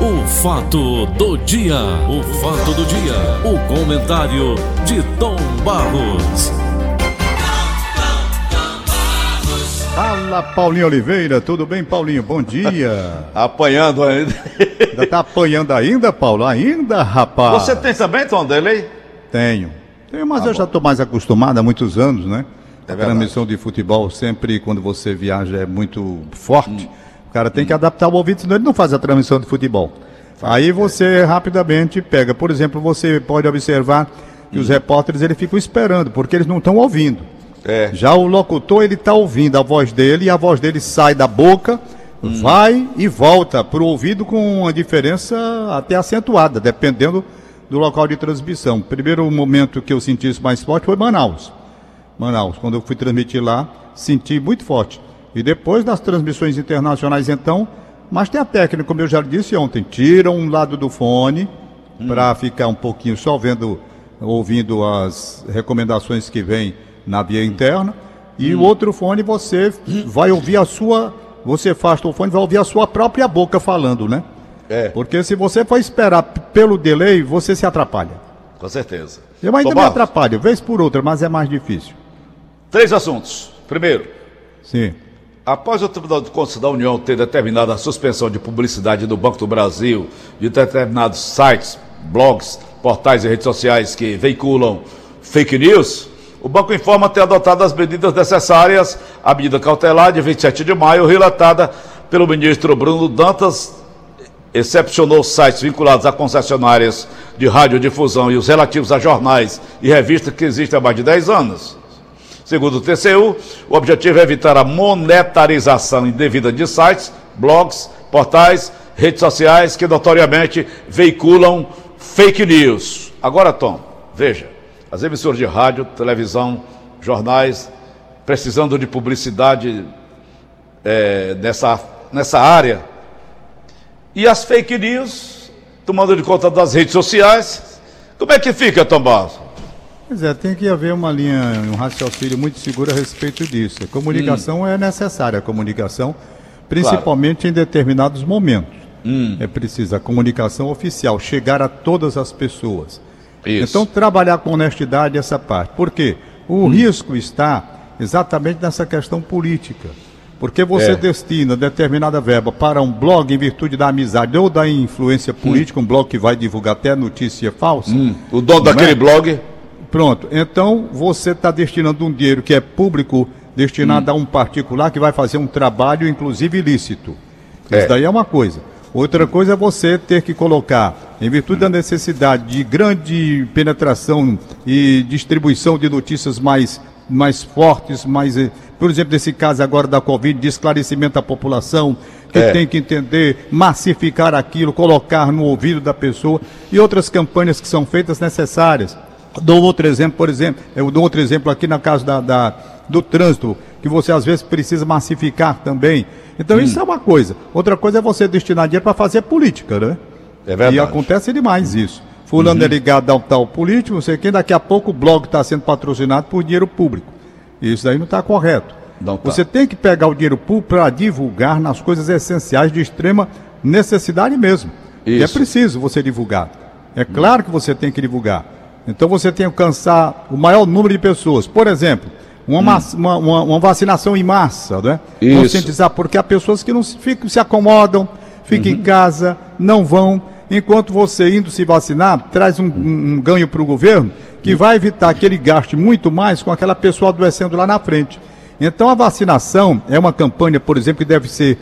O fato do dia, o fato do dia, o comentário de Tom Barros. Fala, Paulinho Oliveira, tudo bem, Paulinho? Bom dia. Apanhando ainda. Ainda tá apanhando ainda, Paulo? Ainda, rapaz? Você tem também, Tom, dele? Tenho. Tenho, mas eu já tô mais acostumado há muitos anos, né? É a transmissão de futebol, sempre quando você viaja, é muito forte. O cara tem que adaptar o ouvido, senão ele não faz a transmissão de futebol. Aí você rapidamente pega. Por exemplo, você pode observar que os repórteres eles ficam esperando, porque eles não estão ouvindo. É. Já o locutor, ele está ouvindo a voz dele e a voz dele sai da boca, vai e volta para o ouvido com uma diferença até acentuada, dependendo do local de transmissão. Primeiro momento que eu senti isso mais forte foi Manaus. Manaus, quando eu fui transmitir lá, senti muito forte. E depois das transmissões internacionais, então, mas tem a técnica, como eu já disse ontem, tira um lado do fone para ficar um pouquinho só vendo, ouvindo as recomendações que vêm na via interna. E o outro fone você vai ouvir a sua, você afasta o fone, vai ouvir a sua própria boca falando, né? É, Porque se você for esperar pelo delay, você se atrapalha. com certeza. Eu ainda Tom me atrapalho, vez por outra, mas é mais difícil. Três assuntos. Primeiro, Sim. Após o Tribunal de Contas da União ter determinado a suspensão de publicidade do Banco do Brasil de determinados sites, blogs, portais e redes sociais que veiculam fake news, o banco informa ter adotado as medidas necessárias à medida cautelar de 27 de maio, relatada pelo ministro Bruno Dantas, excepcionou sites vinculados a concessionárias de radiodifusão e os relativos a jornais e revistas que existem há mais de 10 anos. Segundo o TCU, o objetivo é evitar a monetarização indevida de sites, blogs, portais, redes sociais que notoriamente veiculam fake news. Agora, Tom, veja, as emissoras de rádio, televisão, jornais, precisando de publicidade eh, nessa, nessa área, e as fake news, tomando de conta das redes sociais, como é que fica, Tom Barros? Pois é, tem que haver uma linha, um raciocínio muito seguro a respeito disso. A comunicação é necessária, a comunicação, principalmente em determinados momentos. É preciso a comunicação oficial, chegar a todas as pessoas. Isso. Então, trabalhar com honestidade essa parte. Por quê? O risco está exatamente nessa questão política. Porque você É. destina determinada verba para um blog em virtude da amizade ou da influência política, um blog que vai divulgar até notícia falsa. O dono Não daquele é? blog Pronto. Então, você está destinando um dinheiro que é público, destinado a um particular que vai fazer um trabalho, inclusive ilícito. É. Isso daí é uma coisa. Outra coisa é você ter que colocar, em virtude da necessidade de grande penetração e distribuição de notícias mais, mais fortes, mais, eh, por exemplo, nesse caso agora da Covid, de esclarecimento da população, que É. tem que entender, massificar aquilo, colocar no ouvido da pessoa e outras campanhas que são feitas necessárias. Dou outro exemplo, por exemplo, eu dou outro exemplo aqui na casa da, da- do trânsito, que você às vezes precisa massificar também. Então isso é uma coisa. Outra coisa é você destinar dinheiro para fazer política, né? É verdade. E acontece demais isso. Fulano é ligado ao tal político, não sei quem, daqui a pouco o blog está sendo patrocinado por dinheiro público. Isso daí não está correto. Não tá. Você tem que pegar o dinheiro público para divulgar nas coisas essenciais de extrema necessidade mesmo. E é Isso. preciso você divulgar. É claro que você tem que divulgar. Então você tem que alcançar o maior número de pessoas. Por exemplo, uma, massa- uma, uma- uma vacinação em massa, né? Isso. Conscientizar, porque há pessoas que não se, ficam, se acomodam, ficam em casa, não vão. Enquanto você indo se vacinar, traz um, um- ganho para o governo que vai evitar que ele gaste muito mais com aquela pessoa adoecendo lá na frente. Então a vacinação é uma campanha, por exemplo, que deve ser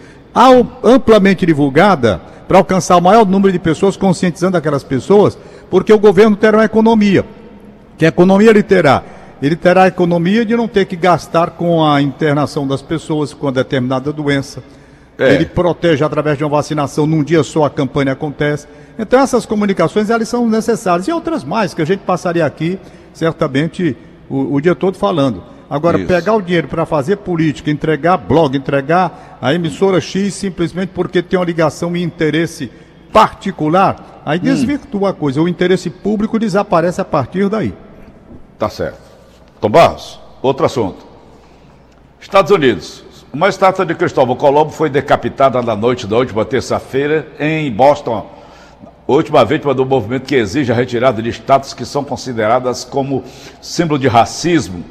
amplamente divulgada para alcançar o maior número de pessoas, conscientizando aquelas pessoas, porque o governo terá uma economia. Que economia ele terá? Ele terá a economia de não ter que gastar com a internação das pessoas com determinada doença. É. Ele protege através de uma vacinação, num dia só a campanha acontece. Então essas comunicações elas são necessárias. E outras mais, que a gente passaria aqui, certamente, o, o dia todo falando. Agora, Isso. pegar o dinheiro para fazer política, entregar blog, entregar a emissora X simplesmente porque tem uma ligação e interesse particular, aí desvirtua a coisa. O interesse público desaparece a partir daí. Tá certo. Tom Barros, outro assunto. Estados Unidos, Uma estátua de Cristóvão Colombo foi decapitada na noite da última terça-feira em Boston. Última vítima do movimento que exige a retirada de estátuas que são consideradas como símbolo de racismo,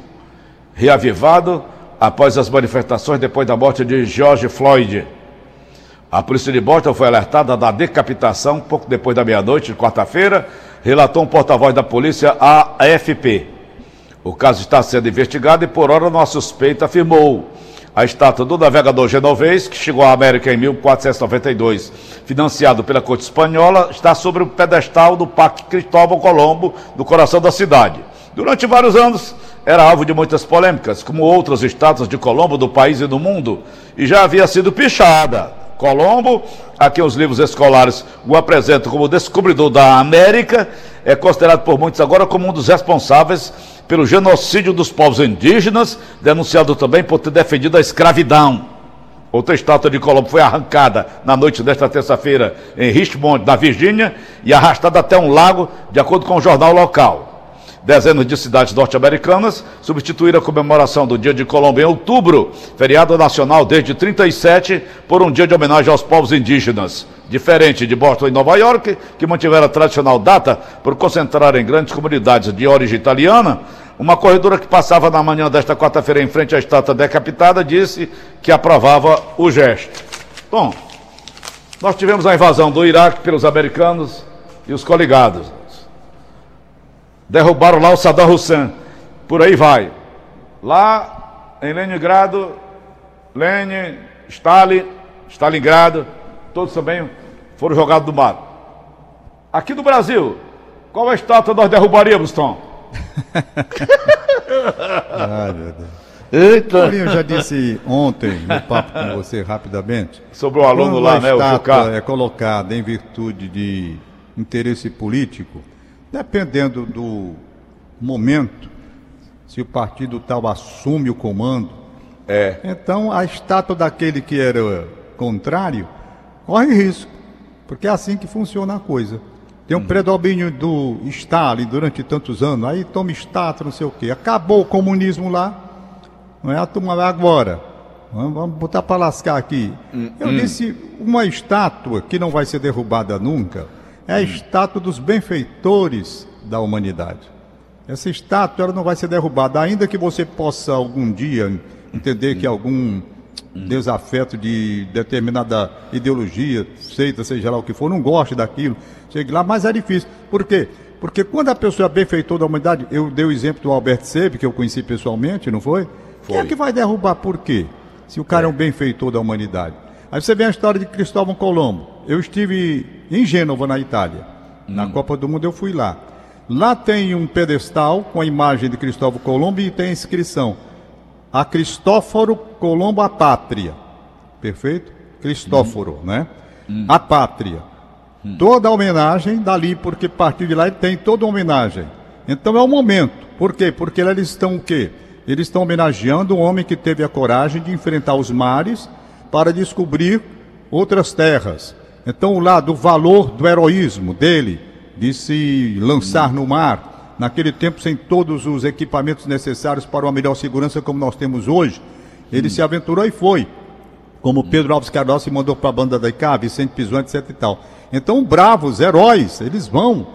reavivado após as manifestações depois da morte de George Floyd. A polícia de Boston foi alertada da decapitação pouco depois da meia-noite de quarta-feira, relatou um porta-voz da polícia AFP. O caso está sendo investigado e, por hora, uma suspeita afirmou. A estátua do navegador genovês, que chegou à América em 1492, financiado pela corte espanhola, está sobre o pedestal do Parque Cristóvão Colombo, no coração da cidade. Durante vários anos, era alvo de muitas polêmicas, como outras estátuas de Colombo do país e do mundo, e já havia sido pichada. Colombo, a quem os livros escolares o apresentam como descobridor da América, é considerado por muitos agora como um dos responsáveis pelo genocídio dos povos indígenas, denunciado também por ter defendido a escravidão. Outra estátua de Colombo foi arrancada na noite desta terça-feira em Richmond, na Virgínia, e arrastada até um lago, de acordo com o jornal local. Dezenas de cidades norte-americanas substituíram a comemoração do Dia de Colombo em outubro, feriado nacional desde 37, por um dia de homenagem aos povos indígenas. Diferente de Boston e Nova York, que mantiveram a tradicional data por concentrar em grandes comunidades de origem italiana, uma corredora que passava na manhã desta quarta-feira em frente à estátua decapitada disse que aprovava o gesto. Bom, nós tivemos a invasão do Iraque pelos americanos e os coligados derrubaram lá o Saddam Hussein. Por aí vai. Lá em Leningrado, Lenin, Stalin, Stalingrado, todos também foram jogados do mar. Aqui no Brasil, qual a estátua nós derrubaríamos, Tom? Ai, meu Deus. Eita. Eu já disse ontem, no papo com você rapidamente. Sobre o aluno lá, né? O estátua é colocada em virtude de interesse político, Dependendo do momento, se o partido tal assume o comando, é. então a estátua daquele que era contrário corre risco, porque é assim que funciona a coisa. Tem um hum. predomínio do Stalin durante tantos anos, aí toma estátua, não sei o quê. Acabou o comunismo lá, não é a turma agora. Vamos botar para lascar aqui. Hum, Eu hum. disse, uma estátua que não vai ser derrubada nunca, é a estátua dos benfeitores da humanidade. Essa estátua ela não vai ser derrubada, ainda que você possa algum dia entender que algum desafeto de determinada ideologia, seita, seja lá o que for, não goste daquilo, chegue lá, mas é difícil. Por quê? Porque quando a pessoa é benfeitor da humanidade, eu dei o exemplo do Albert Sebi, que eu conheci pessoalmente, não foi? foi. Quem é que vai derrubar por quê? Se o cara é, é um benfeitor da humanidade. Aí você vê a história de Cristóvão Colombo. Eu estive em Gênova, na Itália. Hum. Na Copa do Mundo eu fui lá. Lá tem um pedestal com a imagem de Cristóvão Colombo e tem a inscrição: A Cristóforo Colombo a Pátria. Perfeito? Cristóforo, hum. né? Hum. A Pátria. Hum. Toda a homenagem dali, porque a partir de lá ele tem toda a homenagem. Então é o momento. Por quê? Porque eles estão o quê? Eles estão homenageando um homem que teve a coragem de enfrentar os mares para descobrir outras terras. Então, o lado, o valor do heroísmo dele, de se lançar no mar, naquele tempo sem todos os equipamentos necessários para uma melhor segurança como nós temos hoje, ele hum. se aventurou e foi. Como Pedro Alves Cardoso se mandou para a banda da ICA, Vicente Pizon, etc e tal. Então, bravos, heróis, eles vão.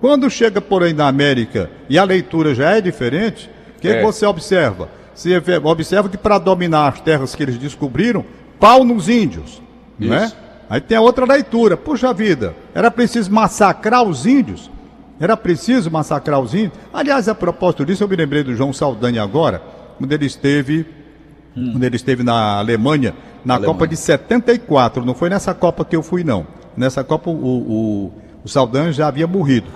Quando chega, porém, na América e a leitura já é diferente, o que, é. que você observa? Você observa que para dominar as terras que eles descobriram, pau nos índios. Isso. Né? Aí tem a outra leitura. Puxa vida, era preciso massacrar os índios? Era preciso massacrar os índios? Aliás, a propósito disso, eu me lembrei do João Saldanha agora, quando ele esteve, hum. quando ele esteve na Alemanha, na Alemanha. Copa de 74. Não foi nessa Copa que eu fui, não. Nessa Copa o, o, o Saldanha já havia morrido.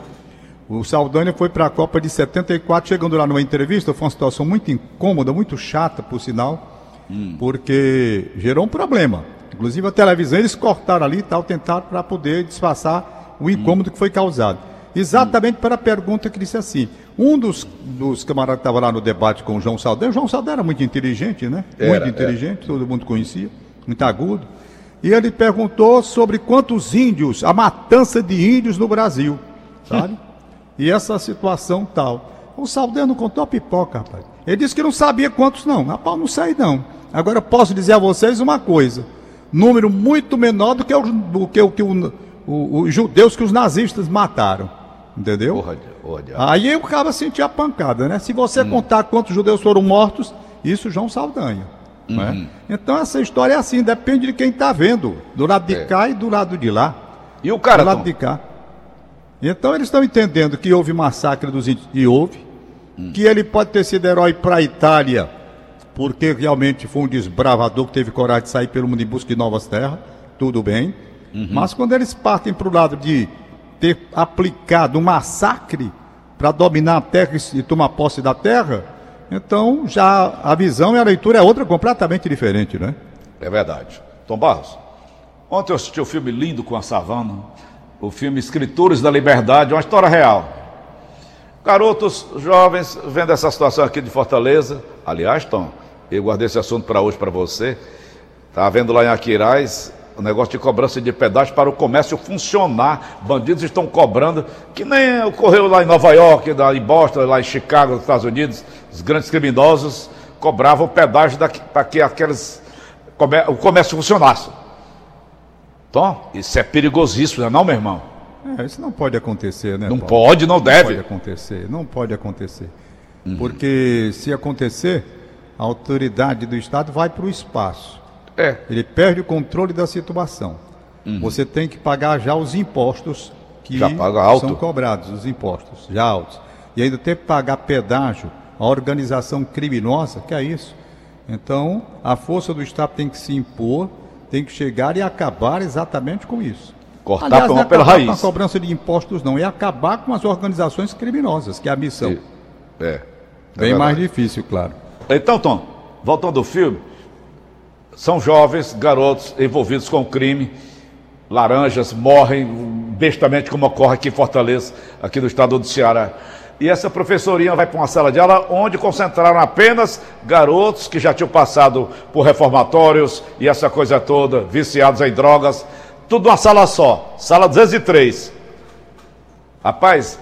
O Saldanha foi para a Copa de 74, chegando lá numa entrevista, foi uma situação muito incômoda, muito chata, por sinal, hum. porque gerou um problema. Inclusive a televisão eles cortaram ali e tal, tentaram para poder disfarçar o incômodo hum. que foi causado. Exatamente hum. para a pergunta que disse assim. Um dos, dos camaradas que estava lá no debate com o João Saldanha, o João Saldanha era muito inteligente, né? Era, muito inteligente, era. todo mundo conhecia, muito agudo. E ele perguntou sobre quantos índios, a matança de índios no Brasil, sabe? e essa situação tal. O Saldanha não contou a pipoca, rapaz. Ele disse que não sabia quantos não. Rapaz, não sei não. Agora eu posso dizer a vocês uma coisa: número muito menor do que, o, do que, o, que o, o, os judeus que os nazistas mataram. Entendeu? Aí o cara sentia a pancada, né? Se você hum. contar quantos judeus foram mortos, isso João Saldanha. Uhum. Né? Então essa história é assim, depende de quem está vendo, do lado de é. cá e do lado de lá. E o cara? Do lado Tom? de cá. Então eles estão entendendo que houve massacre dos índios, e houve, hum. que ele pode ter sido herói para a Itália, porque realmente foi um desbravador que teve coragem de sair pelo mundo em busca de novas terras, tudo bem. Uhum. Mas quando eles partem para o lado de ter aplicado um massacre para dominar a terra e tomar posse da terra, então já a visão e a leitura é outra completamente diferente, né? É verdade. Tom Barros, ontem eu assisti o um filme lindo com a Savana, o filme Escritores da Liberdade, uma história real. Garotos jovens vendo essa situação aqui de Fortaleza, aliás, Tom, eu guardei esse assunto para hoje para você. Está vendo lá em Aquiraz o negócio de cobrança de pedágio para o comércio funcionar. Bandidos estão cobrando, que nem ocorreu lá em Nova York, lá em Boston, lá em Chicago, nos Estados Unidos. Os grandes criminosos cobravam pedágio para que aqueles, o comércio funcionasse. Então, isso é perigosíssimo, não é não, meu irmão? É, isso não pode acontecer, né? Não Paulo? pode, não, não deve. Não pode acontecer, não pode acontecer. Uhum. Porque se acontecer, a autoridade do Estado vai para o espaço. É. Ele perde o controle da situação. Uhum. Você tem que pagar já os impostos que são cobrados, os impostos já altos. E ainda tem que pagar pedágio à organização criminosa, que é isso. Então, a força do Estado tem que se impor tem que chegar e acabar exatamente com isso. Cortar Aliás, não é pela raiz. com a cobrança de impostos, não, é acabar com as organizações criminosas, que é a missão. É. é Bem mais difícil, claro. Então, Tom, voltando ao filme, são jovens, garotos envolvidos com crime, laranjas morrem bestamente, como ocorre aqui em Fortaleza, aqui no estado do Ceará e essa professorinha vai para uma sala de aula onde concentraram apenas garotos que já tinham passado por reformatórios e essa coisa toda, viciados em drogas, tudo numa sala só, sala 203. Rapaz,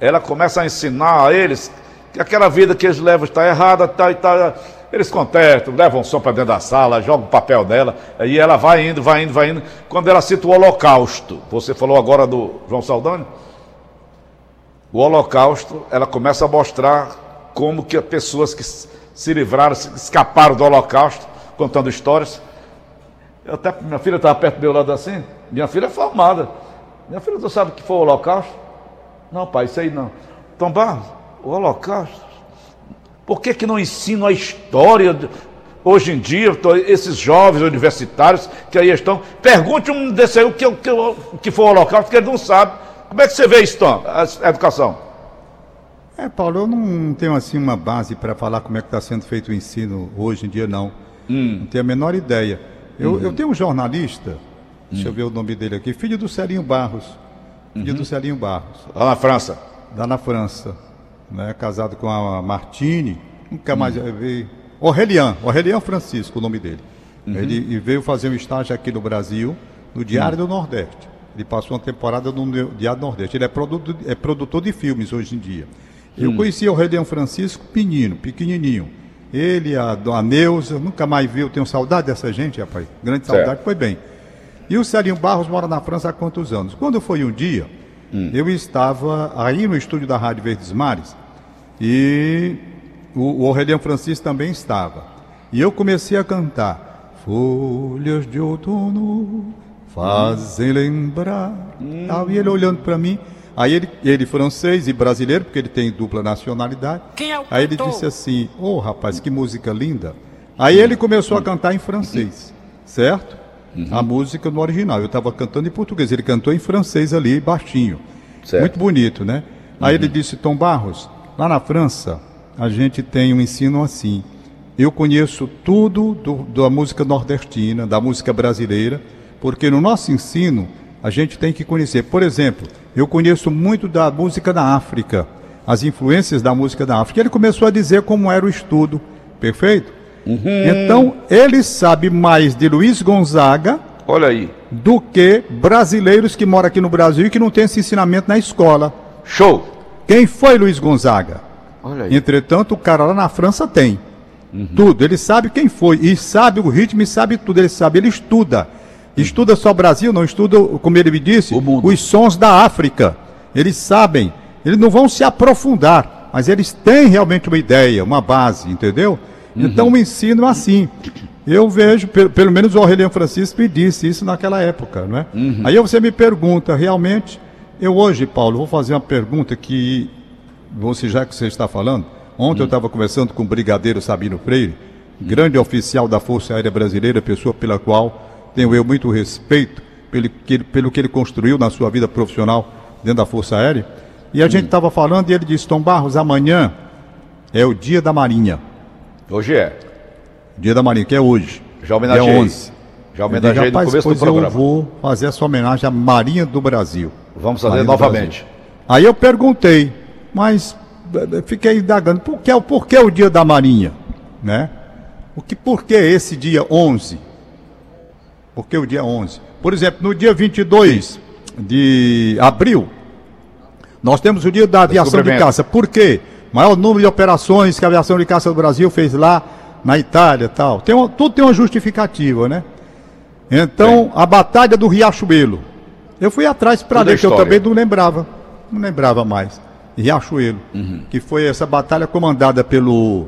ela começa a ensinar a eles aquela vida que eles levam está errada, tá, tá, eles contestam, levam som para dentro da sala, jogam papel dela, e ela vai indo, vai indo, vai indo. Quando ela cita o holocausto, você falou agora do João Saldanha? o Holocausto, ela começa a mostrar como que as pessoas que se livraram, se escaparam do Holocausto, contando histórias. Eu até, minha filha estava perto do meu lado assim, minha filha é formada. Minha filha, tu sabe o que foi o Holocausto? Não, pai, isso aí não. Então, Barros, o Holocausto. Por que, que não ensina a história de, hoje em dia, esses jovens universitários que aí estão? Pergunte um desse aí o que, que, o que foi o Holocausto, que ele não sabe. Como é que você vê isso, Tom, a educação? É, Paulo, eu não tenho assim uma base para falar como é que está sendo feito o ensino hoje em dia, não. Hum. Não tenho a menor ideia. Eu, uhum. eu tenho um jornalista, hum. deixa eu ver o nome dele aqui, filho do Celinho Barros. Filho uhum. do Celinho Barros. Lá na França. Lá na França. Né, casado com a Martini, nunca mais hum. vi. Aurelian, Aurelian Francisco, o nome dele. Uhum. Ele veio fazer um estágio aqui no Brasil, no Diário hum. do Nordeste. Ele passou uma temporada no Diário Nordeste. Ele é produtor, é produtor de filmes hoje em dia. Eu hum. conheci o Redeão Francisco pequenininho. Ele, a, a Neuza, nunca mais vi, eu tenho saudade dessa gente, rapaz. Grande saudade, certo. foi bem. E o Celinho Barros mora na França há quantos anos? Quando foi um dia, hum. eu estava aí no estúdio da Rádio Verdes Mares e o, o Aureliano Francisco também estava. E eu comecei a cantar Folhas de outono fazem lembrar. Hum. E ele olhando para mim, aí ele, ele francês e brasileiro, porque ele tem dupla nacionalidade. Quem é o aí ele disse assim: Ô oh, rapaz, que música linda. Aí ele começou a cantar em francês, certo? Uhum. A música no original. Eu estava cantando em português, ele cantou em francês ali, baixinho. Certo. Muito bonito, né? Aí uhum. ele disse: Tom Barros, lá na França, a gente tem um ensino assim. Eu conheço tudo do, da música nordestina, da música brasileira porque no nosso ensino a gente tem que conhecer. Por exemplo, eu conheço muito da música da África, as influências da música da África. Ele começou a dizer como era o estudo, perfeito? Uhum. Então, ele sabe mais de Luiz Gonzaga Olha aí. do que brasileiros que moram aqui no Brasil e que não têm esse ensinamento na escola. Show! Quem foi Luiz Gonzaga? Olha aí. Entretanto, o cara lá na França tem. Uhum. Tudo. Ele sabe quem foi. E sabe o ritmo e sabe tudo. Ele sabe, ele estuda. Estuda só Brasil, não estuda, como ele me disse, os sons da África. Eles sabem. Eles não vão se aprofundar, mas eles têm realmente uma ideia, uma base, entendeu? Uhum. Então o ensino é assim. Eu vejo, pelo, pelo menos o Aureliano Francisco me disse isso naquela época, não é? Uhum. Aí você me pergunta, realmente, eu hoje, Paulo, vou fazer uma pergunta que, você já que você está falando, ontem uhum. eu estava conversando com o brigadeiro Sabino Freire, grande oficial da Força Aérea Brasileira, pessoa pela qual tenho eu muito respeito pelo que, ele, pelo que ele construiu na sua vida profissional dentro da Força Aérea. E a gente estava falando e ele disse, Tom Barros, amanhã é o dia da Marinha. Hoje é. Dia da Marinha, que é hoje. Já homenageei. Dia 11. Já homenageei no começo do programa. eu vou fazer essa homenagem à Marinha do Brasil. Vamos fazer Marinha novamente. Aí eu perguntei, mas eh, fiquei indagando, por que, por que o dia da Marinha? Né? O que, por que esse dia 11? Por que o dia 11? Por exemplo, no dia 22 de abril, nós temos o dia da aviação de caça. Por quê? Maior número de operações que a aviação de caça do Brasil fez lá na Itália tal. Tem uma, tudo tem uma justificativa, né? Então, a Batalha do Riachuelo. Eu fui atrás para ler, que eu também não lembrava. Não lembrava mais. Riachuelo. Uhum. Que foi essa batalha comandada pelo,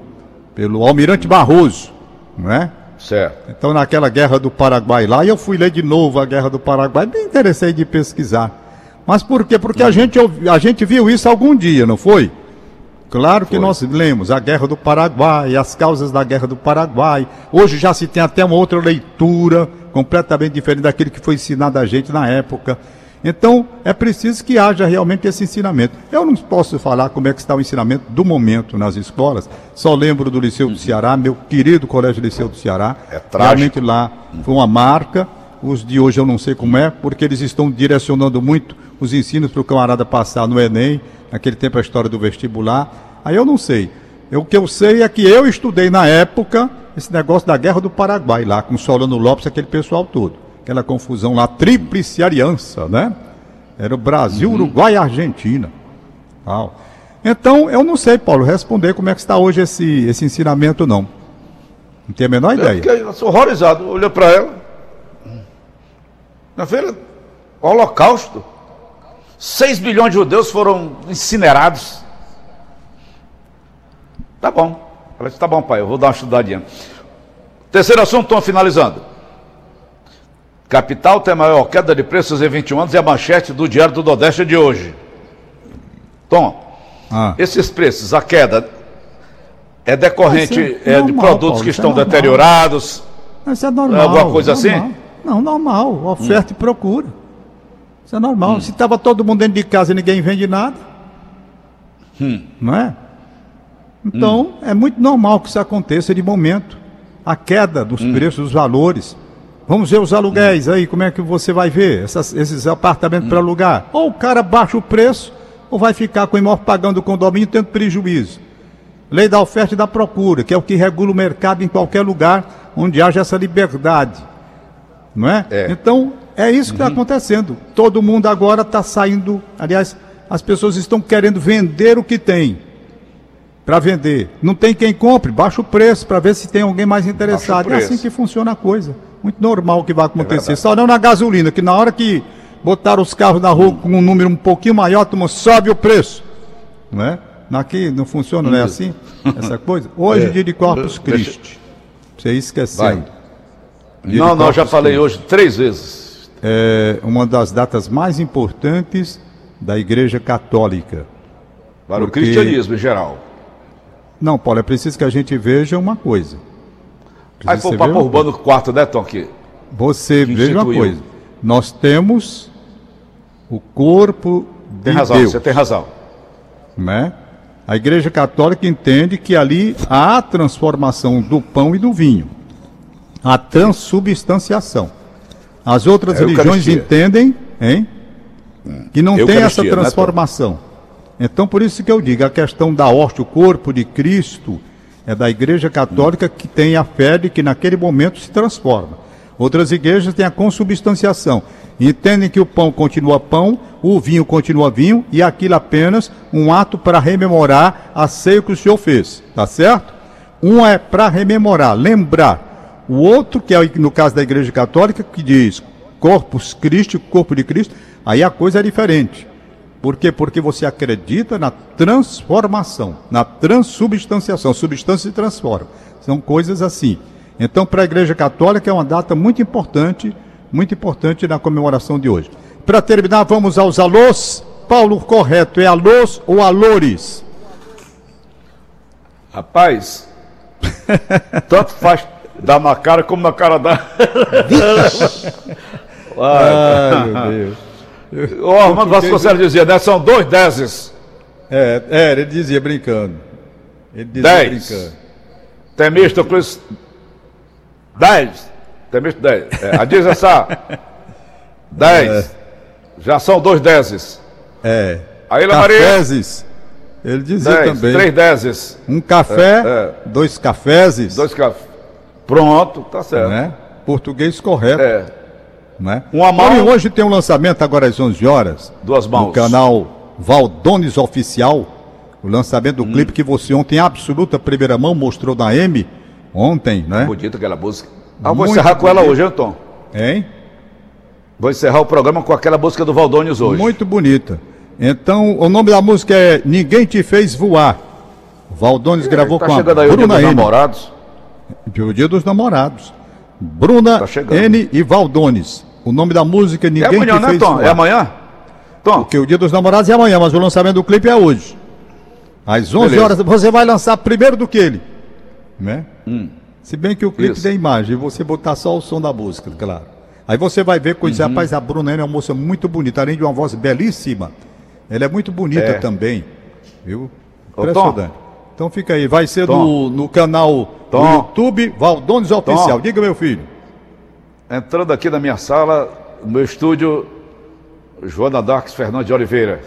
pelo Almirante Barroso, não é? Certo. Então, naquela guerra do Paraguai lá, e eu fui ler de novo a guerra do Paraguai, me interessei de pesquisar. Mas por quê? Porque a, gente, a gente viu isso algum dia, não foi? Claro que foi. nós lemos a Guerra do Paraguai, as causas da Guerra do Paraguai. Hoje já se tem até uma outra leitura, completamente diferente daquilo que foi ensinado a gente na época. Então, é preciso que haja realmente esse ensinamento. Eu não posso falar como é que está o ensinamento do momento nas escolas. Só lembro do Liceu do Ceará, meu querido Colégio Liceu do Ceará. É trágico. Realmente lá foi uma marca. Os de hoje eu não sei como é, porque eles estão direcionando muito os ensinos para o camarada passar no Enem, naquele tempo a história do vestibular. Aí eu não sei. Eu, o que eu sei é que eu estudei na época esse negócio da Guerra do Paraguai, lá com Solano Lopes, aquele pessoal todo. Aquela confusão lá, tríplice aliança, né? Era o Brasil, uhum. Uruguai e Argentina. Então, eu não sei, Paulo, responder como é que está hoje esse, esse ensinamento, não. Não tenho a menor eu ideia. Fiquei, eu sou horrorizado. Olhei para ela. Na feira, holocausto. 6 bilhões de judeus foram incinerados. Tá bom. Ela disse, tá bom, pai, eu vou dar uma estudadinha. Terceiro assunto, estão finalizando. Capital tem maior queda de preços em 21 anos e a manchete do Diário do Nordeste de hoje. Tom, ah. esses preços, a queda é decorrente é, normal, de produtos Paulo, que estão é deteriorados? Isso é normal. Alguma coisa assim? normal. assim? Não, normal. Oferta hum. e procura. Isso é normal. Hum. Se estava todo mundo dentro de casa e ninguém vende nada, hum. não é? Então, hum. é muito normal que isso aconteça de momento. A queda dos hum. preços, dos valores. Vamos ver os aluguéis aí, como é que você vai ver essas, esses apartamentos para hum. alugar? Ou o cara baixa o preço, ou vai ficar com o imóvel pagando o condomínio tendo prejuízo. Lei da oferta e da procura, que é o que regula o mercado em qualquer lugar onde haja essa liberdade. Não é? é. Então, é isso que está uhum. acontecendo. Todo mundo agora está saindo. Aliás, as pessoas estão querendo vender o que tem. Para vender. Não tem quem compre, baixa o preço para ver se tem alguém mais interessado. É assim que funciona a coisa. Muito normal que vai acontecer. É Só não na gasolina, que na hora que botaram os carros na rua com um número um pouquinho maior, turma, sobe o preço. Não é? Aqui não funciona, não é assim? Essa coisa? Hoje, é. dia de Corpus Christi. Você esqueceu. Não, não, já falei Christi. hoje três vezes é uma das datas mais importantes da Igreja Católica. Para porque... o cristianismo em geral. Não, Paulo, é preciso que a gente veja uma coisa. Precisa Aí foi o Papa Urbano IV, né, Tom? Que, você que veja uma coisa. Nós temos o corpo de tem razão, Deus. Você tem razão. Né? A Igreja Católica entende que ali há a transformação do pão e do vinho, a transubstanciação. As outras é religiões entendem, hein? Que não tem essa né, transformação. Então, por isso que eu digo, a questão da hóstia, o corpo de Cristo, é da Igreja Católica que tem a fé de que naquele momento se transforma. Outras igrejas têm a consubstanciação. Entendem que o pão continua pão, o vinho continua vinho, e aquilo apenas um ato para rememorar a ceia que o Senhor fez. Tá certo? Um é para rememorar, lembrar. O outro, que é no caso da Igreja Católica, que diz Corpus Christi, corpo de Cristo, aí a coisa é diferente. Por quê? Porque você acredita na transformação, na transubstanciação. Substância se transforma. São coisas assim. Então, para a Igreja Católica é uma data muito importante, muito importante na comemoração de hoje. Para terminar, vamos aos alôs. Paulo, correto, é alôs ou alores? Rapaz, tanto faz dar na cara como na cara da. Ai, meu Deus. O Armando Vasconcelos dizia, né? São dois dezes. É, é, ele dizia brincando. Ele dizia dez. brincando. Temístocles, dez. Temístocles, dez. É, a diz essa, dez. É. Já são dois dezes. É. Aí, Maria. Caféses. Ele dizia dez, também. Três dezes. Um café, é, é. dois caféses. Dois cafés. Pronto, tá certo. Né? Português correto. É. Né? Uma mão. E hoje tem um lançamento agora às 11 horas. Duas mãos. No canal Valdones Oficial. O lançamento do hum. clipe que você ontem, absoluta primeira mão, mostrou da M. Ontem, né? Bonita aquela música. Ah, vou encerrar com ela hoje, Anton. Hein? Vou encerrar o programa com aquela música do Valdones hoje. Muito bonita. Então, o nome da música é Ninguém Te Fez Voar. Valdones é, gravou tá com a Bruna aí namorados. O dia dos namorados. Bruna tá N e Valdones. O nome da música Ninguém é amanhã, né, Fez Tom? Voar. É amanhã? Tom. Porque o dia dos namorados é amanhã, mas o lançamento do clipe é hoje. Às 11 Beleza. horas, você vai lançar primeiro do que ele. Né? Hum. Se bem que o clipe Isso. tem imagem, você botar só o som da música, claro. Aí você vai ver coisa, uhum. rapaz, a Bruna é uma moça muito bonita, além de uma voz belíssima. Ela é muito bonita é. também, viu? Impressionante. Então fica aí, vai ser no, no canal do YouTube Valdones Oficial. Diga, meu filho. Entrando aqui na minha sala, no meu estúdio, Joana Darks Fernandes de Oliveira.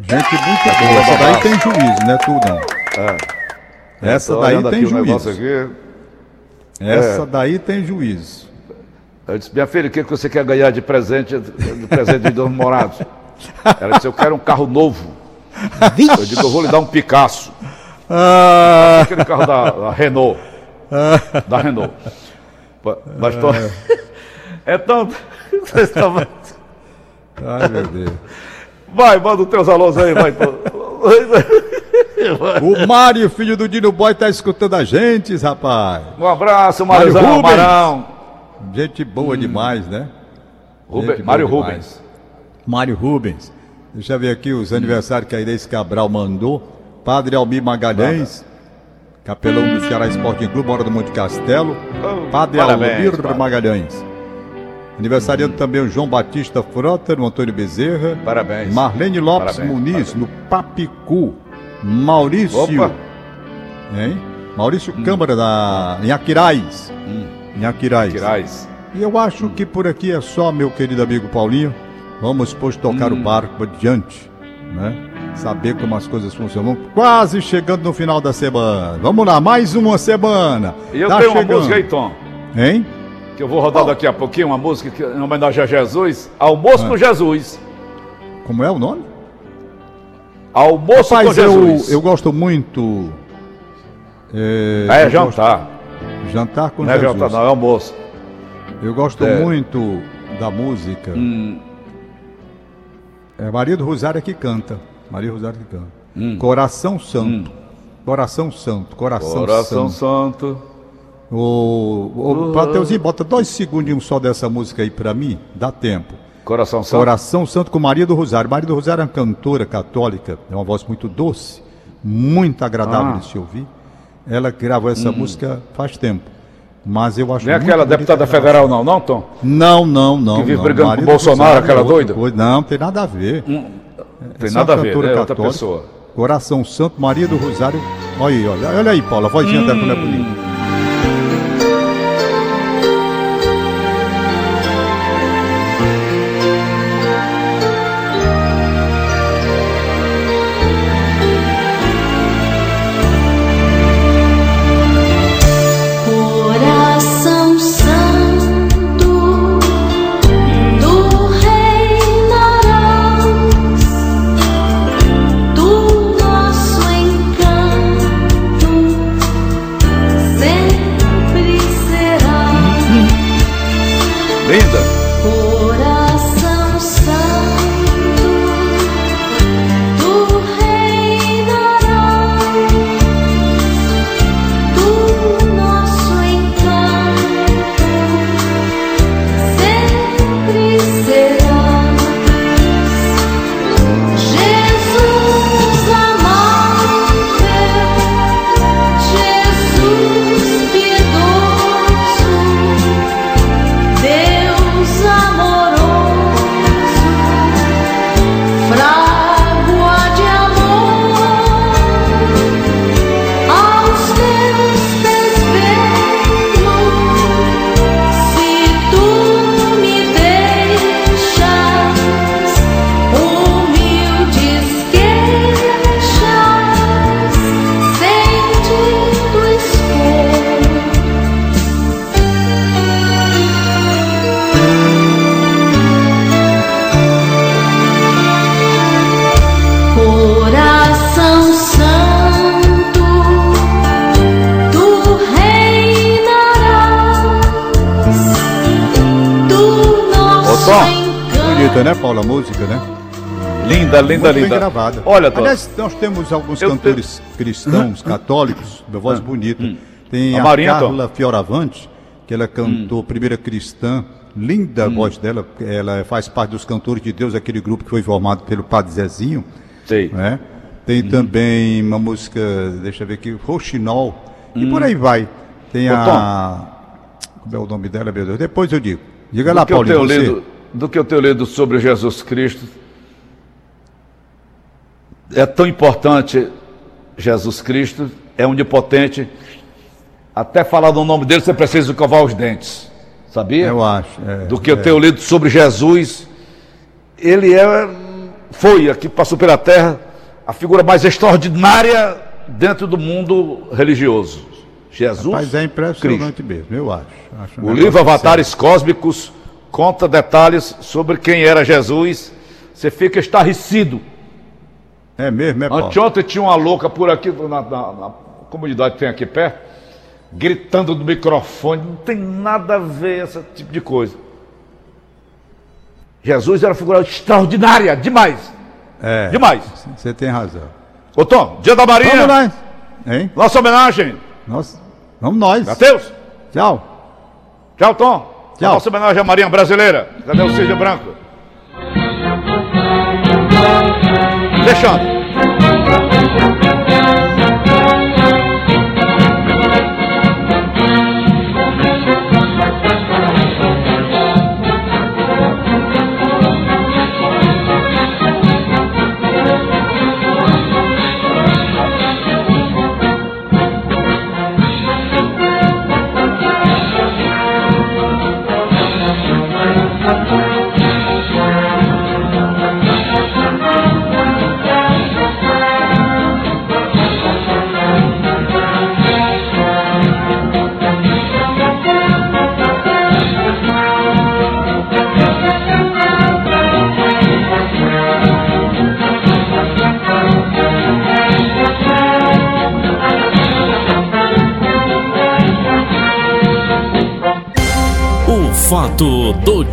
Gente muito boa. Essa daí tem juízo, né? Tudo não. É. Essa daí tem juízo. Essa é. daí tem juízo. Eu disse, minha filha, o que você quer ganhar de presente, de presente de dois morados? Ela disse, eu quero um carro novo. Eu digo, eu vou lhe dar um Picasso. Ah. Aquele carro da, da Renault. Ah. Da Renault. Mas tô... Então, vocês estavam... Ai, meu Deus. Vai, manda os teus alôs aí, vai. O Mário, filho do Dino Boy, tá escutando a gente, rapaz. Um abraço, Mário Rubens. Marão. Gente boa hum. demais, né? Rubens, Mário demais. Rubens. Mário Rubens. Deixa eu ver aqui os aniversários que a Inês Cabral mandou. Padre Almir Magalhães, capelão do Ceará Esporte Clube, mora do Monte Castelo. Oh, Padre Almir Magalhães. Aniversariando também o João Batista Frota, no Antônio Bezerra. Parabéns. Marlene Lopes parabéns, Muniz, parabéns. no Papicu. Maurício. Opa. Hein? Maurício hum. Câmara, da, em Aquirais. Hum. Em Aquirais. Aquirais. E eu acho que por aqui é só, meu querido amigo Paulinho. Vamos, pois, tocar hum. o barco adiante, né? Saber como as coisas funcionam. Quase chegando no final da semana. Vamos lá, mais uma semana. E eu tá tenho chegando. uma música aí, Tom. Hein? que eu vou rodar oh. daqui a pouquinho, uma música que, em homenagem a Jesus, Almoço ah. com Jesus. Como é o nome? Almoço Rapaz, com Jesus. Eu, eu gosto muito. É, é jantar. Gosto, jantar com não Jesus. Não é jantar, não, é almoço. Eu gosto é. muito da música. Hum. É Maria do Rosário que canta. Maria do Rosário que canta. Hum. Coração Santo. Hum. Coração Santo. Coração, Coração Santo. Santo. O, o Plateuzinho, bota dois segundinhos só dessa música aí para mim, dá tempo. Coração Santo. Coração Santo com Maria do Rosário. Maria do Rosário é uma cantora católica, é uma voz muito doce, muito agradável ah. de se ouvir. Ela gravou essa hum. música faz tempo. Mas eu acho Não é aquela deputada federal, não, não, Tom? Não, não, não. Que vive não. brigando com o Bolsonaro, aquela é doida? Coisa. Não, tem nada a ver. Hum, tem Essa nada é a ver, é católica, outra pessoa. Coração Santo, Maria do Rosário. Olha aí, olha, olha aí, Paula, a vozinha hum. dela como é bonita. Bonita, né, Paula, a música, né? Linda, linda, Muito linda. bem gravada. Olha, Tom, Aliás, nós temos alguns Eu- cantores cristãos, católicos, de voz bonita. Tem A a, Marinha, Tom. Carla Fioravante, que ela cantou primeira cristã, linda a voz dela, ela faz parte dos cantores de Deus, aquele grupo que foi formado pelo Padre Zezinho, sei. né? Tem também uma música, deixa eu ver aqui, Roxinol, e por aí vai. Tem a... Como é o nome dela, meu Deus? Depois eu digo. Diga lá, que eu Paulinho, tenho você. lido, do que eu tenho lido sobre Jesus Cristo, é tão importante Jesus Cristo, é onipotente. Até falar do nome dele, você precisa covar os dentes. Sabia? Eu acho. é, do que eu é. tenho lido sobre Jesus, ele é, foi aqui, passou pela terra, a figura mais extraordinária dentro do mundo religioso. Jesus. Mas é impressionante mesmo, eu acho. Acho um O livro. Avatares Cósmicos conta detalhes sobre quem era Jesus. Você fica estarrecido. É mesmo, é Paulo? Anteontem tinha uma louca por aqui, na, na- na comunidade que tem aqui perto, gritando no microfone. Não tem nada a ver esse tipo de coisa. Jesus era uma figura extraordinária, demais. É, Demais. você tem razão. Ô Tom, dia da Marinha, Vamos lá, hein? nossa homenagem. Nós, vamos nós. Mateus, Tchau. tchau Tom. Tchau. Nossa homenagem à Marinha Brasileira. Cadê o Cid Branco? Deixando.